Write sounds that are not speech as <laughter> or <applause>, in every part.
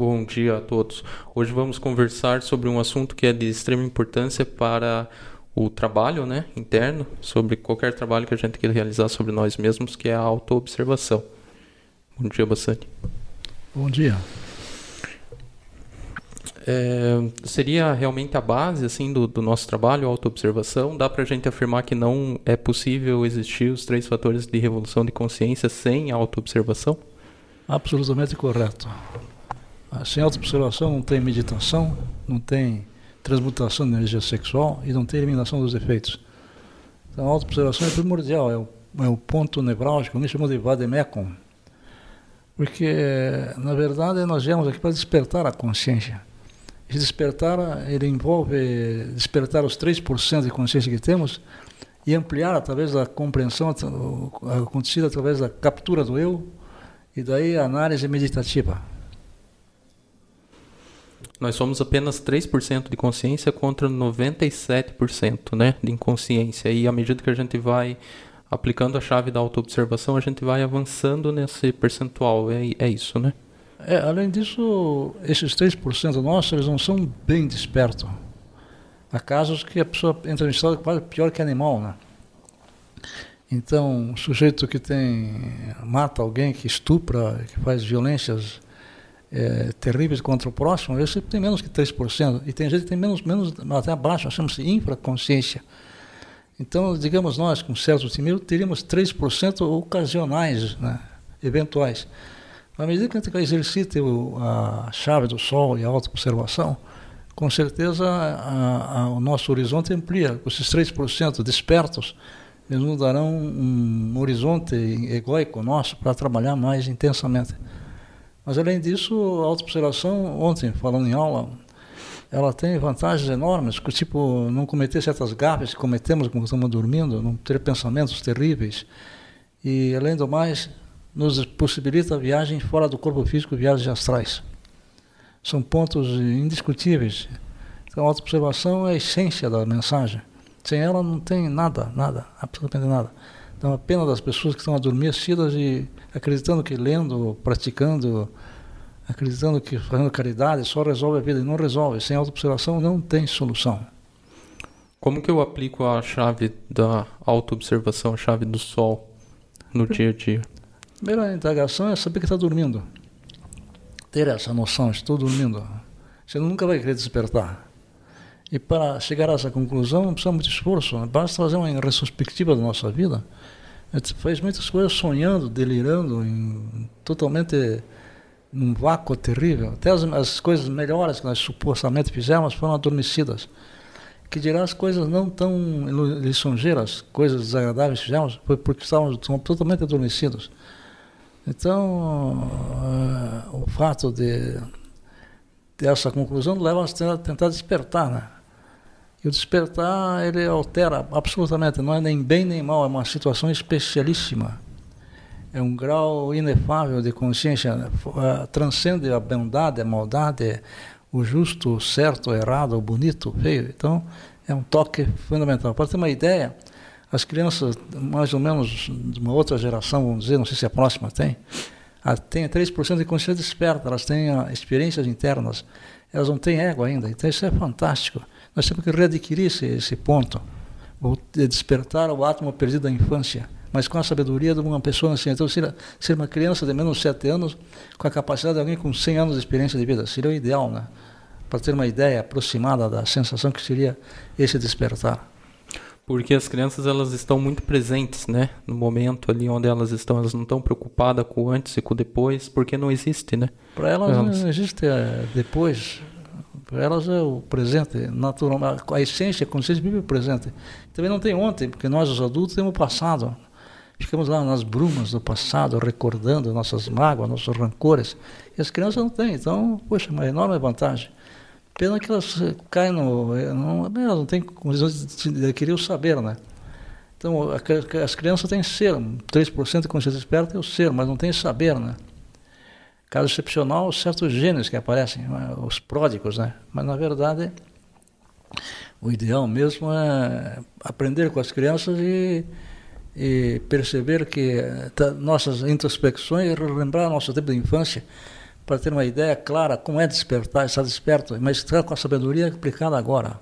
Bom dia a todos. Hoje vamos conversar sobre um assunto que é de extrema importância para o trabalho né, interno, sobre qualquer trabalho que a gente queira realizar sobre nós mesmos, que é a autoobservação. Bom dia, Bassani. Bom dia. É, seria realmente a base assim do, do nosso trabalho, a autoobservação? Dá para a gente afirmar que não é possível existir os três fatores de revolução de consciência sem a autoobservação? Absolutamente correto. Sem autoobservação não tem meditação, não tem transmutação de energia sexual e não tem eliminação dos efeitos. Então a autoobservação é primordial, é o, é o ponto nevrálgico, me chamam de vademecum. Porque, na verdade, nós viemos aqui para despertar a consciência. Esse despertar, ele envolve despertar os 3% de consciência que temos e ampliar através da compreensão acontecida através da captura do eu e daí a análise meditativa. Nós somos apenas 3% de consciência contra 97% né, de inconsciência. E à medida que a gente vai aplicando a chave da autoobservação, a gente vai avançando nesse percentual. É, é isso, né? É, além disso, esses 3% nossos, eles não são bem despertos. Há casos que a pessoa entra em estado quase pior que animal, né? Então, o sujeito que tem mata alguém, que estupra, que faz violências é, terríveis contra o próximo, esse tem menos que 3%. E tem gente que tem menos, menos até abaixo, de infraconsciência. Então, digamos nós, com certo otimismo, teríamos 3% ocasionais, né, eventuais. À medida que a gente exercita a chave do sol e a auto-observação, com certeza a, a, o nosso horizonte amplia. Esses 3% despertos, eles nos darão um horizonte egóico nosso para trabalhar mais intensamente. Mas, além disso, a auto-observação, ontem, falando em aula, ela tem vantagens enormes, tipo não cometer certas gafes que cometemos quando estamos dormindo, não ter pensamentos terríveis. E, além do mais, nos possibilita a viagem fora do corpo físico, viagens astrais. São pontos indiscutíveis. Então, a auto-observação é a essência da mensagem. Sem ela não tem nada, nada, absolutamente nada. Então, a pena das pessoas que estão adormecidas e acreditando que lendo, praticando, acreditando que fazendo caridade só resolve a vida e não resolve. Sem auto-observação não tem solução. Como que eu aplico a chave da auto-observação, a chave do sol no dia a dia? primeira indagação é saber que está dormindo. Ter essa noção, estou dormindo. Você nunca vai querer despertar. E para chegar a essa conclusão não precisa muito esforço, né? basta fazer uma retrospectiva da nossa vida. A gente faz muitas coisas sonhando, delirando, em, totalmente num vácuo terrível. Até as, as, coisas melhores que nós supostamente fizemos foram adormecidas. Que dirá as coisas não tão lisonjeiras, coisas desagradáveis que fizemos, foi porque estávamos totalmente adormecidos. Então, uh, o fato de dessa conclusão leva a tentar despertar, né? E o despertar, ele altera absolutamente, não é nem bem nem mal, é uma situação especialíssima. É um grau inefável de consciência, uh, transcende a bondade, a maldade, o justo, o certo, o errado, o bonito, o feio. Então, é um toque fundamental. Para ter uma ideia, as crianças, mais ou menos de uma outra geração, vamos dizer, não sei se a próxima tem, tem 3% de consciência desperta, elas têm ah, experiências internas, elas não têm ego ainda, então isso é fantástico. Nós temos que readquirir esse, esse ponto, despertar o átomo perdido da infância, mas com a sabedoria de uma pessoa assim. Então, ser, ser uma criança de menos de 7 anos, com a capacidade de alguém com 100 anos de experiência de vida, seria o ideal, né? Para ter uma ideia aproximada da sensação que seria esse despertar porque as crianças elas estão muito presentes, né, no momento ali onde elas estão, elas não estão preocupadas com o antes e com o depois, porque não existe, né? Para elas, elas, não existe é, depois. Para elas é o presente, natural, a essência, a consciência vive o presente. Também não tem ontem, porque nós os adultos temos o passado. Ficamos lá nas brumas do passado, recordando nossas mágoas, nossos rancores. E as crianças não têm, então, poxa, uma enorme vantagem. Pena que elas caem no. Não, elas não têm condição de adquirir o saber, né? Então, as crianças têm ser, 3% de consciência esperta é o ser, mas não tem saber, né? Caso excepcional, certos gênios que aparecem, né? os pródigos, né? Mas, na verdade, o ideal mesmo é aprender com as crianças e, e perceber que tá, nossas introspecções, relembrar nosso tempo de infância, para ter uma ideia clara como é despertar, estar desperto, mas estar com a sabedoria aplicada agora.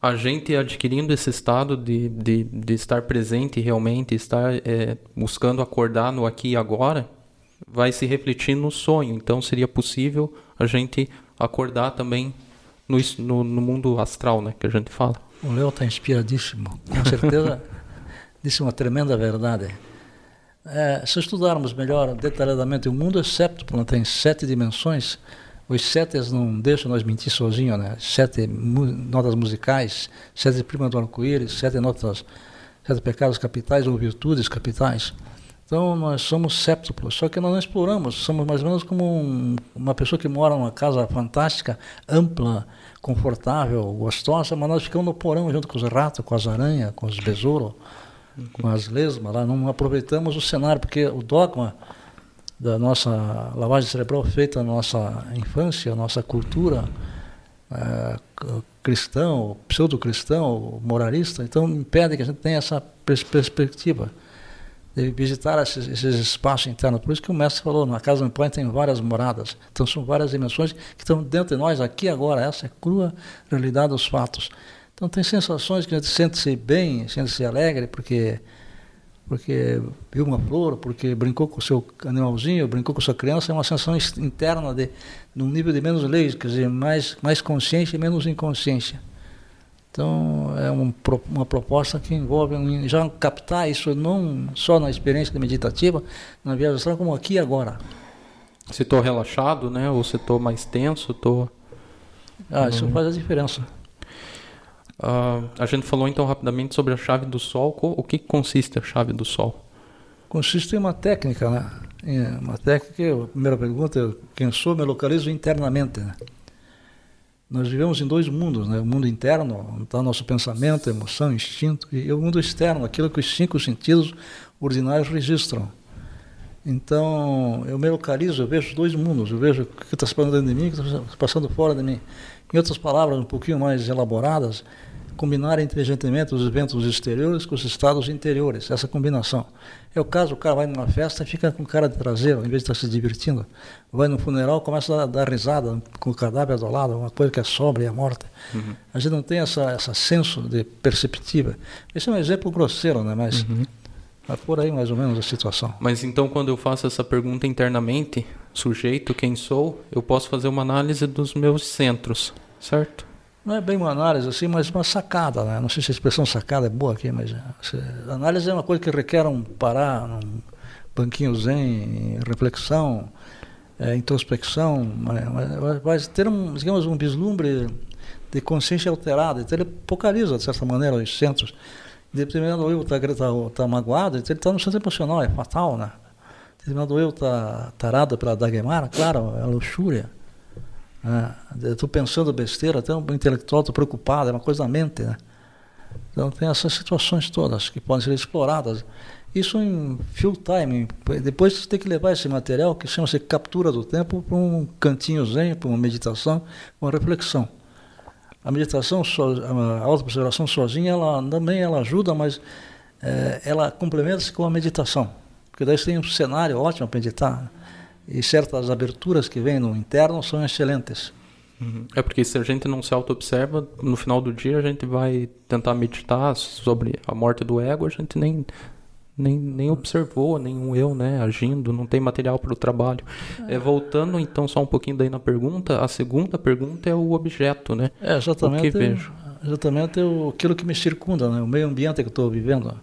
A gente adquirindo esse estado de, de, de estar presente realmente, estar é, buscando acordar no aqui e agora, vai se refletir no sonho. Então seria possível a gente acordar também no, no, no mundo astral, né, que a gente fala. O Léo está inspiradíssimo, com certeza <laughs> disse uma tremenda verdade. É, se estudarmos melhor, detalhadamente, o mundo é septuplo, tem sete dimensões. Os sete não deixam nós mentir sozinhos, né? Sete notas musicais, sete primas do arco-íris, sete notas, sete pecados capitais ou virtudes capitais. Então nós somos séptuplos, só que nós não exploramos, somos mais ou menos como um, uma pessoa que mora numa casa fantástica, ampla, confortável, gostosa, mas nós ficamos no porão junto com os ratos, com as aranhas, com os besouros, com as lesmas, lá. Não aproveitamos o cenário, porque o dogma da nossa lavagem cerebral feita na nossa infância, nossa cultura é, cristão, pseudo-cristão, moralista, então impede que a gente tenha essa perspectiva de visitar esses, esses, espaços internos. Por isso que o mestre falou, na casa pai tem várias moradas. Então são várias dimensões que estão dentro de nós, aqui agora. Essa é a crua realidade dos fatos. Então tem sensações que a gente sente-se bem, sente-se alegre, porque porque viu uma flor, porque brincou com o seu animalzinho, brincou com sua criança, é uma sensação interna de num nível de menos leis, quer dizer, mais, mais consciência e menos inconsciência. Então, é um, uma proposta que envolve já captar isso não só na experiência meditativa, na astral, como aqui e agora. Se estou relaxado, né? Ou se estou mais tenso, estou... Ah, isso uhum. faz a diferença. Uh, a gente falou então rapidamente sobre a chave do sol. O que consiste a chave do sol? Consiste em uma técnica, né? Uma técnica, a primeira pergunta, quem sou, me localizo internamente. Né? Nós vivemos em dois mundos, né? o mundo interno, onde está nosso pensamento, emoção, instinto, e o mundo externo, aquilo que os cinco sentidos ordinários registram. Então, eu me localizo, eu vejo dois mundos, eu vejo o que está se passando dentro de mim o que está passando fora de mim. Em outras palavras, um pouquinho mais elaboradas, combinar inteligentemente os eventos exteriores com os estados interiores, essa combinação. É o caso, o cara vai numa festa e fica com cara de traseiro, em vez de estar se divertindo. Vai no funeral começa a dar risada com o cadáver do lado, uma coisa que é sobra e é morta. Uhum. A gente não tem essa, essa senso de perceptiva. Esse é um exemplo grosseiro, né? mas uhum. é por aí mais ou menos a situação. Mas então, quando eu faço essa pergunta internamente, sujeito, quem sou, eu posso fazer uma análise dos meus centros, certo? Não é bem uma análise assim, mas uma sacada, né? Não sei se a expressão sacada é boa aqui, mas assim, análise é uma coisa que requer um parar, um banquinho zen, reflexão, é, introspecção, mas, mas ter um, digamos, um vislumbre de consciência alterada, então ele focaliza, de certa maneira, os centros. Determinado eu está tá, tá magoado, então ele está no centro emocional, é fatal, né? Determinado eu está tarado pela Dagmara, claro, é luxúria. É, estou pensando besteira, até um intelectual, estou preocupado, é uma coisa da mente. Né? Então tem essas situações todas que podem ser exploradas. Isso em full time. Depois você tem que levar esse material, que chama-se captura do tempo, para um cantinho zen, para uma meditação, uma reflexão. A meditação, a auto-observação sozinha, ela também ela ajuda, mas é, ela complementa-se com a meditação. Porque daí você tem um cenário ótimo para meditar e certas aberturas que vêm no interno são excelentes. Uhum. É porque se a gente não se auto-observa, no final do dia a gente vai tentar meditar sobre a morte do ego, a gente nem, nem, nem observou nenhum eu né, agindo, não tem material para o trabalho. É. é. voltando então só um pouquinho daí na pergunta, a segunda pergunta é o objeto, né? É, exatamente. O que vejo. Exatamente aquilo que me circunda, né? o meio ambiente que estou vivendo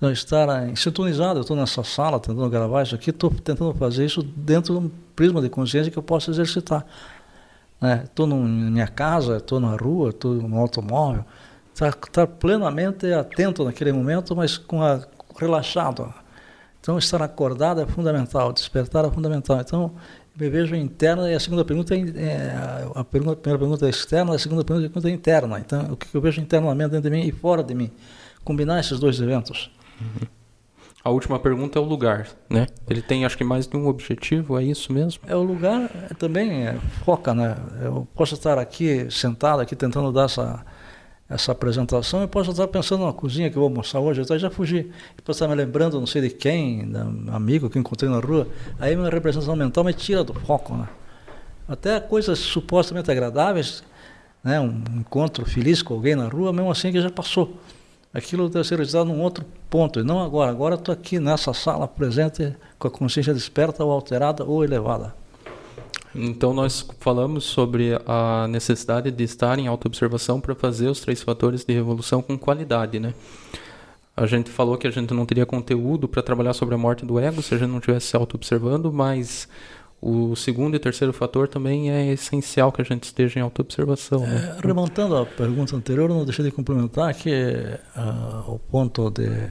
não estar sintonizado. Eu estou nessa sala tentando gravar isso aqui, estou tentando fazer isso dentro de um prisma de consciência que eu posso exercitar. Estou né? na minha casa, estou na rua, estou no automóvel. Estar tá, tá plenamente atento naquele momento, mas com a, relaxado. Então, estar acordado é fundamental, despertar é fundamental. Então, me vejo interna e a segunda pergunta é, é a, pergunta, a primeira pergunta é externa, a segunda pergunta é interna. Então, o que eu vejo internamente dentro de mim e fora de mim. Combinar esses dois eventos. A última pergunta é o lugar, né? Ele tem, acho que mais de um objetivo, é isso mesmo? É o lugar também é, foca, né? Eu posso estar aqui sentado aqui tentando dar essa essa apresentação, eu posso estar pensando na cozinha que eu vou almoçar hoje, eu já fugi. Depois estar me lembrando, não sei de quem, de um amigo que encontrei na rua. Aí minha representação mental me tira do foco. Né? Até coisas supostamente agradáveis, né? um encontro feliz com alguém na rua, mesmo assim que já passou. Aquilo deve ser realizado num outro ponto, e não agora. Agora estou aqui nessa sala presente com a consciência desperta ou alterada ou elevada. Então nós falamos sobre a necessidade de estar em autoobservação para fazer os três fatores de revolução com qualidade, né? A gente falou que a gente não teria conteúdo para trabalhar sobre a morte do ego se a gente não estivesse se auto-observando, mas o segundo e terceiro fator também é essencial que a gente esteja em autoobservação. Né? É, remontando à pergunta anterior, não deixei de complementar que uh, o ponto de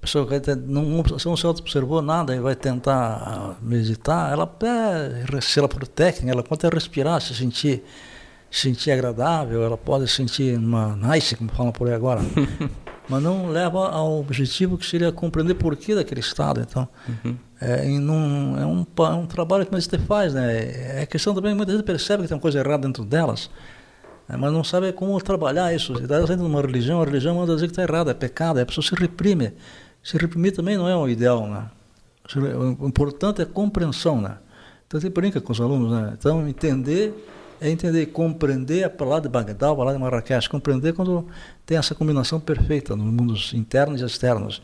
pessoa que não, se não se auto-observou nada e vai tentar meditar, ela, é, se ela for técnica, ela pode respirar, se sentir, se sentir agradável, ela pode se sentir uma nice, como falam por aí agora. <laughs> mas não leva ao objetivo que seria compreender por que daquele estado. Então, uhum. É, num, é, um, é um trabalho que você faz, né? É questão também, muitas vezes percebe que tem uma coisa errada dentro delas, né? mas não sabe como trabalhar isso. Está dentro de uma religião, a religião manda dizer que está errado, é pecado, a pessoa se reprime. Se reprimir também não é um ideal, né? O importante é a compreensão, né? Então, você brinca com os alunos, né? Então, entender é entender e compreender a palavra de Bagdá, a palavra de Marrakech, compreender quando tem essa combinação perfeita nos mundos internos e externos.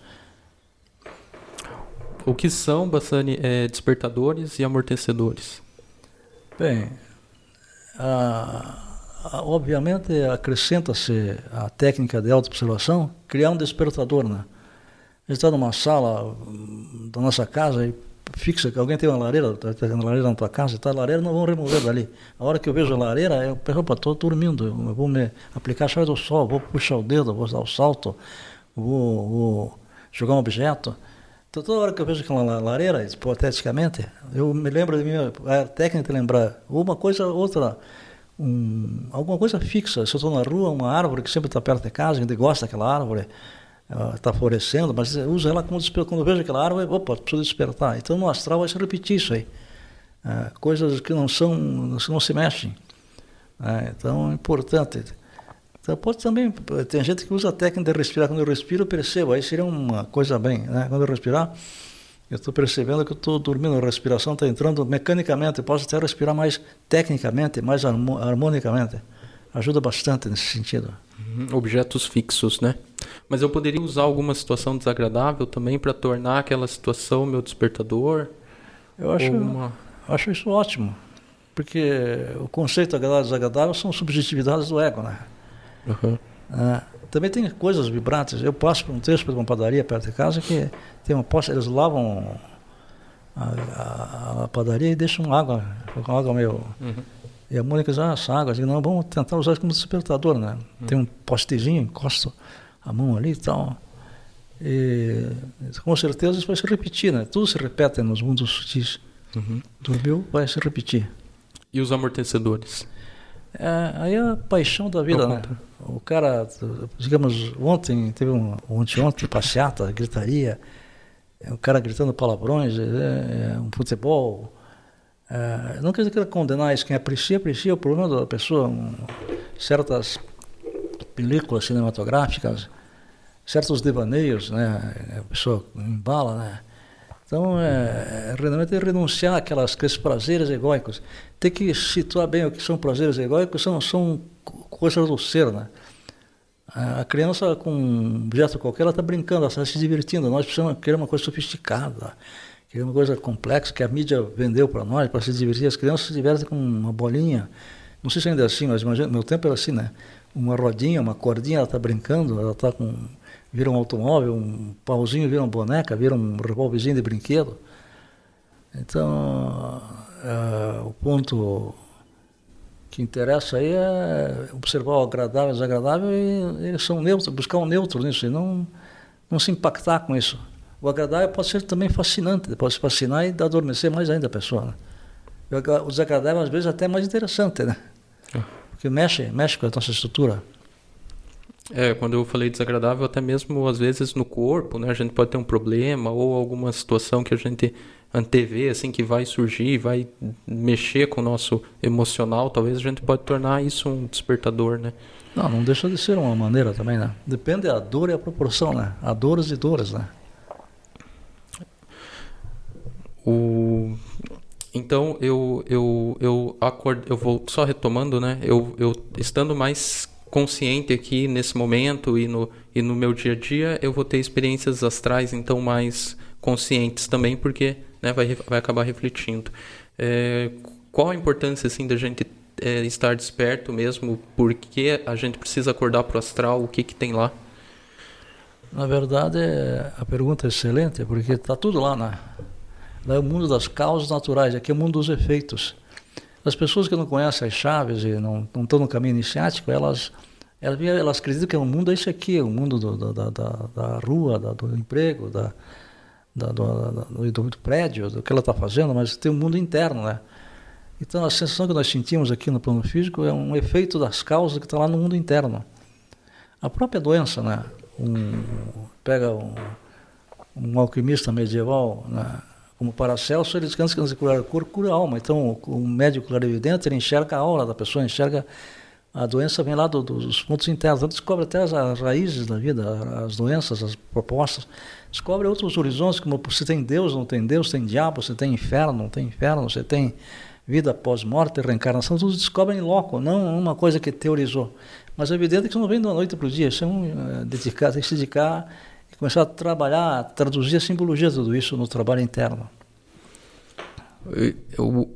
O que são, Bassani, é, despertadores e amortecedores? Bem, a, a, obviamente acrescenta-se a técnica de auto-observação, criar um despertador, né? A gente está numa sala da nossa casa e fixa, alguém tem uma lareira, está tendo uma lareira na tua casa, está a lareira, não vão remover dali. A hora que eu vejo a lareira, eu penso, opa, estou dormindo, eu vou me aplicar a chave do sol, vou puxar o dedo, vou dar o salto, vou, vou jogar um objeto. Então, toda hora que eu vejo aquela lareira, hipoteticamente, eu me lembro de mim, a técnica de lembrar uma coisa, outra, um, alguma coisa fixa. Se eu estou na rua, uma árvore que sempre está perto de casa, a gente gosta daquela árvore, está florescendo, mas usa ela como despertar. Quando eu vejo aquela árvore, opa, preciso despertar. Então no astral vai se repetir isso aí. É, coisas que não são, não se mexem. É, então é importante. Então pode também, tem gente que usa a técnica de respirar. Quando eu respiro, eu percebo. Aí seria uma coisa bem, né? Quando eu respirar, eu estou percebendo que eu estou dormindo, a respiração está entrando mecanicamente. Eu posso até respirar mais tecnicamente, mais harmonicamente. Ajuda bastante nesse sentido. Uhum, objetos fixos, né? Mas eu poderia usar alguma situação desagradável também para tornar aquela situação meu despertador? Eu acho, uma... acho isso ótimo. Porque o conceito agradável e desagradável são subjetividades do ego, né? Uhum. É, também tem coisas vibrantes. Eu passo por um trecho por uma padaria perto de casa que tem uma poça, eles lavam a, a, a padaria e deixam água, com água meio. Uhum. E a Mônica diz, ah, essa água, eu digo, não, vamos tentar usar como despertador, né? Uhum. Tem um postezinho, encosto a mão ali e tal. E, com certeza isso vai se repetir, né? Tudo se repete nos mundos sutis. Uhum. Dormiu, vai se repetir. E os amortecedores? É, aí é a paixão da vida, né? O cara, digamos, ontem, teve um, ontem, ontem, passeata, gritaria, é, o cara gritando palavrões, é, é um futebol. É, não quer dizer que condenar isso, quem aprecia, aprecia o problema da pessoa. Um, certas películas cinematográficas, certos devaneios, né? A pessoa embala, né? Então, é, realmente é renunciar àquelas, àqueles prazeres egóicos. Tem que situar bem o que são prazeres egóicos, são, são coisas do ser, né? A criança com um objeto qualquer, ela está brincando, ela está se divertindo. Nós precisamos querer uma coisa sofisticada, querer uma coisa complexa que a mídia vendeu para nós, para se divertir. As crianças se divertem com uma bolinha. Não sei se ainda é assim, mas imagina, meu tempo era assim, né? Uma rodinha, uma cordinha, ela está brincando, ela está com vira um automóvel, um pauzinho vira uma boneca, vira um revólverzinho de brinquedo. Então, é, o ponto que interessa aí é observar o agradável e o desagradável e eles são neutros, buscar um neutro nisso e não, não se impactar com isso. O agradável pode ser também fascinante, pode se fascinar e adormecer mais ainda a pessoa. Né? O desagradável às vezes até é mais interessante, né? É. Porque mexe, mexe com a nossa estrutura. É, quando eu falei desagradável, até mesmo às vezes no corpo, né? A gente pode ter um problema ou alguma situação que a gente antever, assim, que vai surgir, vai mexer com o nosso emocional, talvez a gente pode tornar isso um despertador, né? Não, não deixa de ser uma maneira também, né? Depende da dor e a proporção, né? Há dores e dores, né? O... Então eu eu eu acord... eu vou só retomando, né? Eu, eu estando mais consciente aqui nesse momento e no e no meu dia a dia, eu vou ter experiências astrais então mais conscientes também, porque né, vai vai acabar refletindo. É, qual a importância assim da gente é, estar desperto mesmo? Porque a gente precisa acordar para o astral? O que que tem lá? Na verdade, a pergunta é excelente, porque está tudo lá, né? Lá é o mundo das causas naturais, aqui é o mundo dos efeitos. As pessoas que não conhecem as chaves e não, não estão no caminho iniciático, elas, elas, elas acreditam que o mundo é esse aqui, o mundo do, da, da, da, rua, da, do emprego, da, da, do, do, do, prédio, do que ela está fazendo, mas tem um mundo interno, né? Então a sensação que nós sentimos aqui no plano físico é um efeito das causas que está lá no mundo interno. A própria doença, né? Um, pega um, um alquimista medieval, né? como Paracelso, ele descansa que curar o corpo, cura a alma. Então, o médico clarividente, ele enxerga a aura da pessoa, enxerga a doença vem lá do, dos pontos internos, então descobre até as, as, raízes da vida, as doenças, as propostas, descobre outros horizontes, como você tem Deus, não tem Deus, tem diabo, você tem inferno, não tem inferno, você tem vida após morte, reencarnação, tudo descobre em loco, não uma coisa que teorizou. Mas é evidente que isso não vem da noite para o dia, isso é um, é, dedicar, tem que se dedicar começar a trabalhar, a traduzir a simbologia de tudo isso no trabalho interno.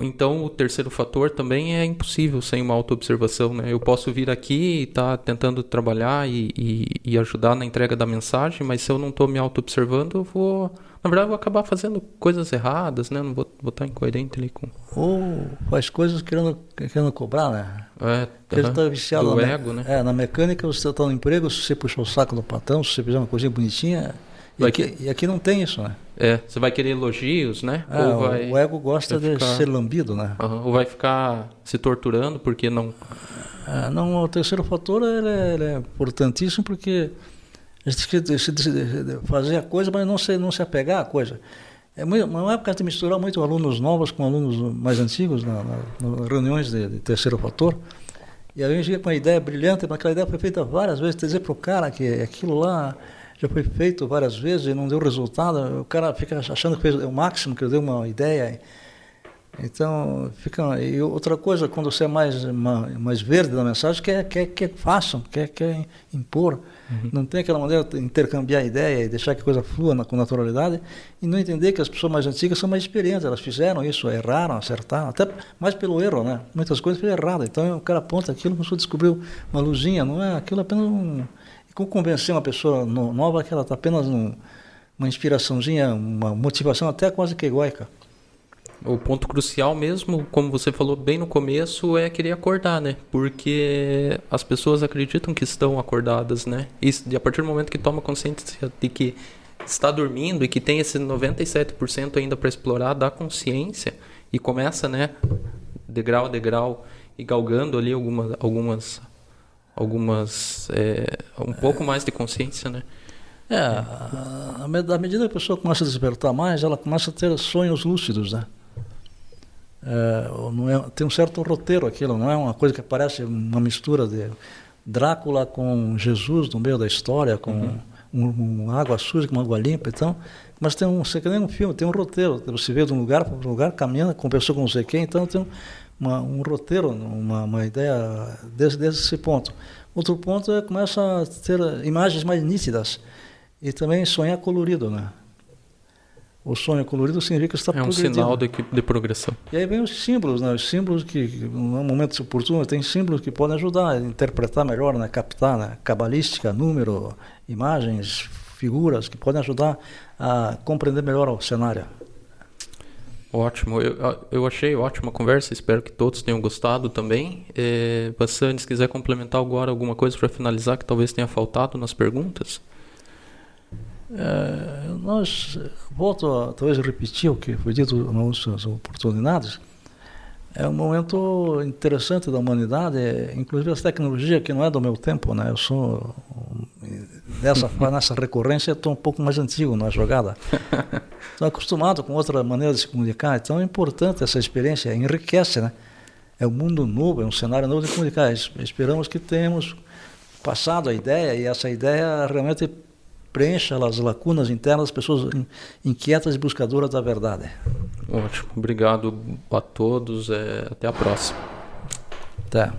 Então, o terceiro fator também é impossível sem uma autoobservação. Né? Eu posso vir aqui e estar tá tentando trabalhar e, e, e, ajudar na entrega da mensagem, mas se eu não estou me autoobservando, eu vou na verdade, eu vou acabar fazendo coisas erradas, né? Não vou, vou estar incoerente ali com. Ou faz coisas querendo, querendo cobrar, né? É, Porque uh -huh. está viciado do na, ego, né? É, na mecânica, você está no emprego, se você puxar o saco do patrão, se você fizer uma coisinha bonitinha. E aqui, e aqui, não tem isso, né? É, você vai querer elogios, né? É, ou vai, o ego gosta de ficar... ser lambido, né? Uh -huh. Ou vai ficar se torturando porque não. É, não, o terceiro fator ele é, ele é importantíssimo porque a gente tem que fazer a coisa, mas não se, não se apegar à coisa. É uma época de misturar muito alunos novos com alunos mais antigos, na, na, nas reuniões de, de, terceiro fator. E aí a gente chega com uma ideia brilhante, mas aquela ideia foi feita várias vezes. Dizer para o cara que aquilo lá já foi feito várias vezes e não deu resultado, o cara fica achando que fez o máximo, que deu uma ideia. Então, fica. E outra coisa, quando você é mais, mais verde na mensagem, quer, quer, quer façam, quer, quer impor. Uhum. Não tem aquela maneira de intercambiar ideia e deixar que a coisa flua na, com naturalidade e não entender que as pessoas mais antigas são mais experientes, elas fizeram isso, erraram, acertaram, até mais pelo erro, né? Muitas coisas foram erradas. Então o cara aponta aquilo, a pessoa descobriu uma luzinha, não é? Aquilo é apenas um. Como convencer uma pessoa nova que ela está apenas um, uma inspiraçãozinha, uma motivação até quase que egoica. O ponto crucial mesmo, como você falou bem no começo, é querer acordar, né? Porque as pessoas acreditam que estão acordadas, né? E a partir do momento que toma consciência de que está dormindo e que tem esse 97% ainda para explorar da consciência e começa, né, degrau a degrau e galgando ali algumas algumas algumas é, um pouco mais de consciência, né? É, à medida que a pessoa começa a despertar mais, ela começa a ter sonhos lúcidos, né? É, não é, tem um certo roteiro aquilo, não é uma coisa que parece uma mistura de Drácula com Jesus no meio da história, com uhum. um, um água suja com água limpa, então, mas tem um, você que nem um filme, tem um roteiro, você vê de um lugar para um lugar, caminhando, conversou com não sei quem, então tem uma, um roteiro, uma, uma ideia desse, desse ponto. Outro ponto é começa a ter imagens mais nítidas e também sonhar colorido, né? o sonho colorido significa que está É um sinal de, de progressão. E aí vem os símbolos, né? Os símbolos que, no momento oportuno, tem símbolos que podem ajudar a interpretar melhor, né? captar, né? cabalística, número, imagens, figuras, que podem ajudar a compreender melhor o cenário. Ótimo, eu, eu achei ótima a conversa, espero que todos tenham gostado também. É, Bassan, se quiser complementar agora alguma coisa para finalizar que talvez tenha faltado nas perguntas. É, nós, volto a talvez repetir o que foi dito nas outras oportunidades, é um momento interessante da humanidade, inclusive essa tecnologia que não é do meu tempo, né? Eu sou Dessa, nessa recorrência, estou um pouco mais antigo na jogada. Estou acostumado com outra maneira de se comunicar, então é importante essa experiência, enriquece, né? É um mundo novo, é um cenário novo de comunicar. Esperamos que tenhamos passado a ideia e essa ideia realmente preencha as lacunas internas das pessoas inquietas e buscadoras da verdade. Ótimo, obrigado a todos, é, até a próxima. Até.